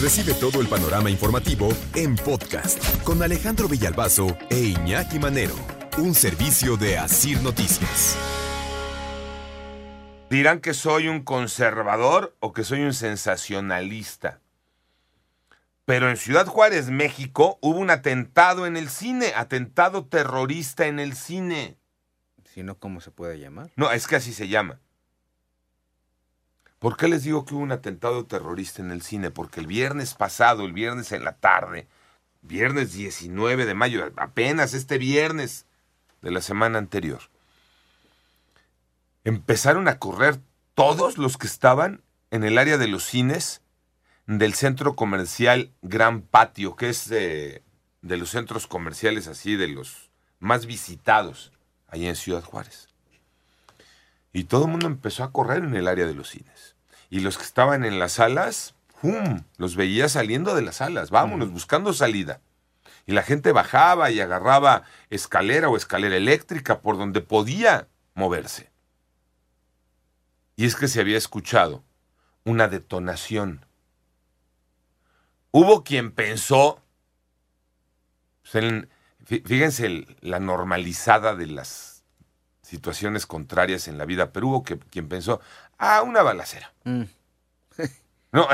Recibe todo el panorama informativo en podcast con Alejandro Villalbazo e Iñaki Manero, un servicio de Asir Noticias. Dirán que soy un conservador o que soy un sensacionalista. Pero en Ciudad Juárez, México, hubo un atentado en el cine, atentado terrorista en el cine. Si no, ¿cómo se puede llamar? No, es que así se llama. ¿Por qué les digo que hubo un atentado terrorista en el cine? Porque el viernes pasado, el viernes en la tarde, viernes 19 de mayo, apenas este viernes de la semana anterior, empezaron a correr todos los que estaban en el área de los cines del centro comercial Gran Patio, que es de, de los centros comerciales así, de los más visitados ahí en Ciudad Juárez. Y todo el mundo empezó a correr en el área de los cines. Y los que estaban en las salas, ¡pum! los veía saliendo de las salas, vámonos, buscando salida. Y la gente bajaba y agarraba escalera o escalera eléctrica por donde podía moverse. Y es que se había escuchado una detonación Hubo quien pensó, pues, fíjense la normalizada de las situaciones contrarias en la vida, pero hubo quien pensó, ah, una balacera. Mm. no,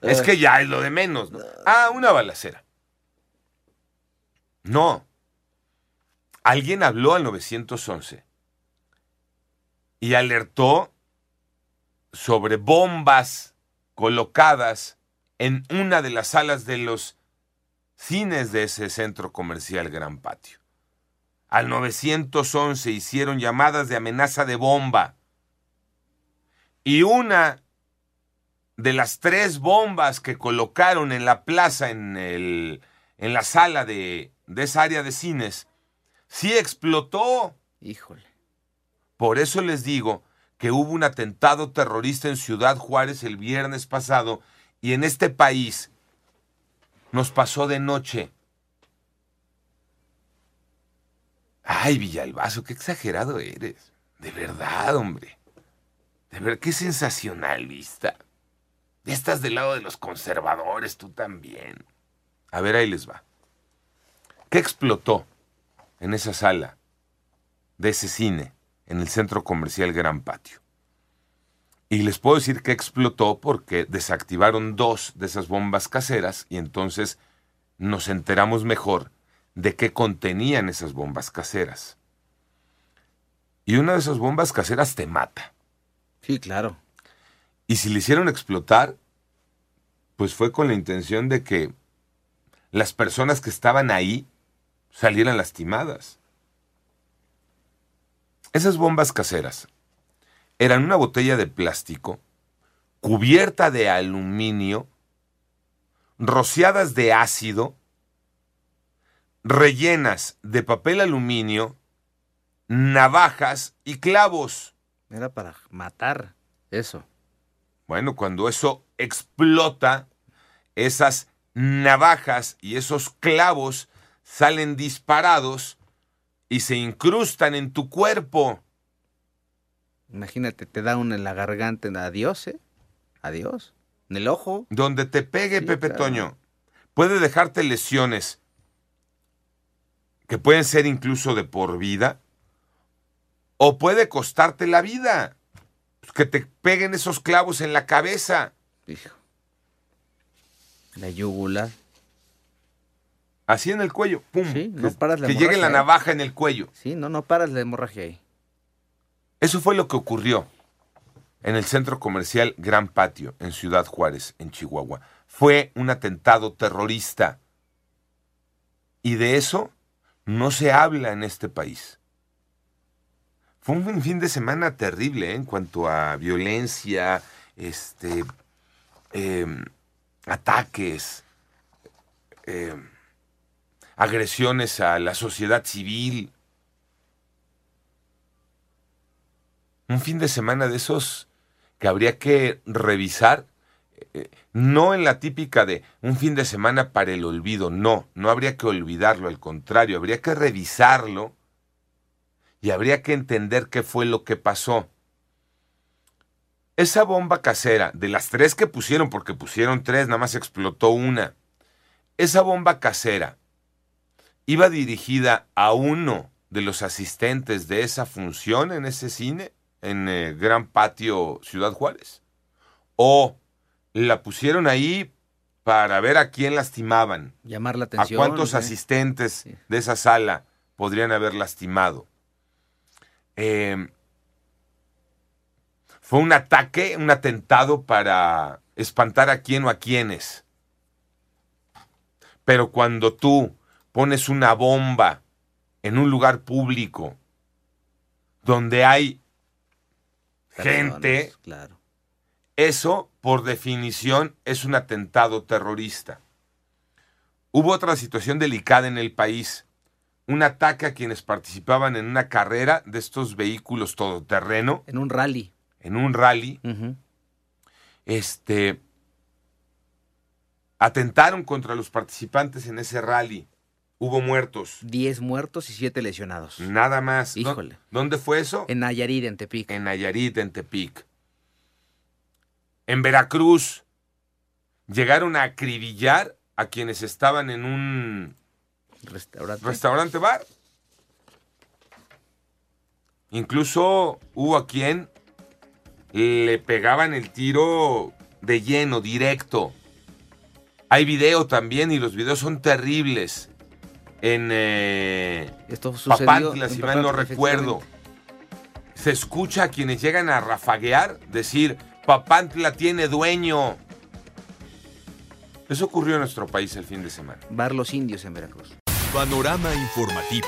es que ya es lo de menos. Ah, una balacera. No. Alguien habló al 911 y alertó sobre bombas colocadas en una de las salas de los cines de ese centro comercial Gran Patio. Al 911 hicieron llamadas de amenaza de bomba. Y una de las tres bombas que colocaron en la plaza, en, el, en la sala de, de esa área de cines, sí explotó. Híjole. Por eso les digo que hubo un atentado terrorista en Ciudad Juárez el viernes pasado y en este país nos pasó de noche. Ay, Villalbazo, qué exagerado eres. De verdad, hombre. De ver qué sensacionalista. Ya estás del lado de los conservadores, tú también. A ver, ahí les va. ¿Qué explotó en esa sala de ese cine en el centro comercial Gran Patio? Y les puedo decir que explotó porque desactivaron dos de esas bombas caseras y entonces nos enteramos mejor de qué contenían esas bombas caseras. Y una de esas bombas caseras te mata. Sí, claro. Y si le hicieron explotar, pues fue con la intención de que las personas que estaban ahí salieran lastimadas. Esas bombas caseras eran una botella de plástico cubierta de aluminio, rociadas de ácido, rellenas de papel aluminio, navajas y clavos. Era para matar eso. Bueno, cuando eso explota, esas navajas y esos clavos salen disparados y se incrustan en tu cuerpo. Imagínate, te da uno en la garganta, adiós, ¿eh? Adiós. En el ojo. Donde te pegue, Pepe Toño, puede dejarte lesiones que pueden ser incluso de por vida, o puede costarte la vida. Pues, que te peguen esos clavos en la cabeza. Hijo. La yugula. Así en el cuello, pum. Sí, no paras la Que llegue la navaja en el cuello. Sí, no, no paras la hemorragia ahí. Eso fue lo que ocurrió en el centro comercial Gran Patio, en Ciudad Juárez, en Chihuahua. Fue un atentado terrorista. Y de eso no se habla en este país. Fue un fin de semana terrible ¿eh? en cuanto a violencia, este, em, ataques, em, agresiones a la sociedad civil. un fin de semana de esos que habría que revisar, no en la típica de un fin de semana para el olvido, no, no habría que olvidarlo, al contrario, habría que revisarlo y habría que entender qué fue lo que pasó. Esa bomba casera, de las tres que pusieron, porque pusieron tres, nada más explotó una. Esa bomba casera iba dirigida a uno de los asistentes de esa función en ese cine, en el Gran Patio Ciudad Juárez. O la pusieron ahí para ver a quién lastimaban. Llamar la ¿A atención. cuántos ¿eh? asistentes Sí. de esa sala podrían haber lastimado? Eh, fue un ataque, un atentado para espantar a quién o a quiénes. Pero cuando tú pones una bomba en un lugar público donde hay Personas, gente, Claro. eso, por definición, es un atentado terrorista. Hubo otra situación delicada en el país. Un ataque a quienes participaban en una carrera de estos vehículos todoterreno, En un rally. en un rally. Este. Atentaron contra los participantes en ese rally. Hubo muertos. Diez muertos y siete lesionados. Nada más. ¿Dó- Híjole. ¿Dónde fue eso? En Nayarit, en Tepic. en Nayarit, en Tepic. En Veracruz llegaron a acribillar a quienes estaban en un Restaurante. restaurante bar. Incluso hubo a quien le pegaban el tiro de lleno, directo. Hay video también y los videos son terribles. En eh, Esto sucedió. Papantla, si mal no recuerdo. Se escucha a quienes llegan a rafaguear decir, Papantla tiene dueño. Eso ocurrió en nuestro país el fin de semana. Bar Los Indios en Veracruz. Panorama informativo.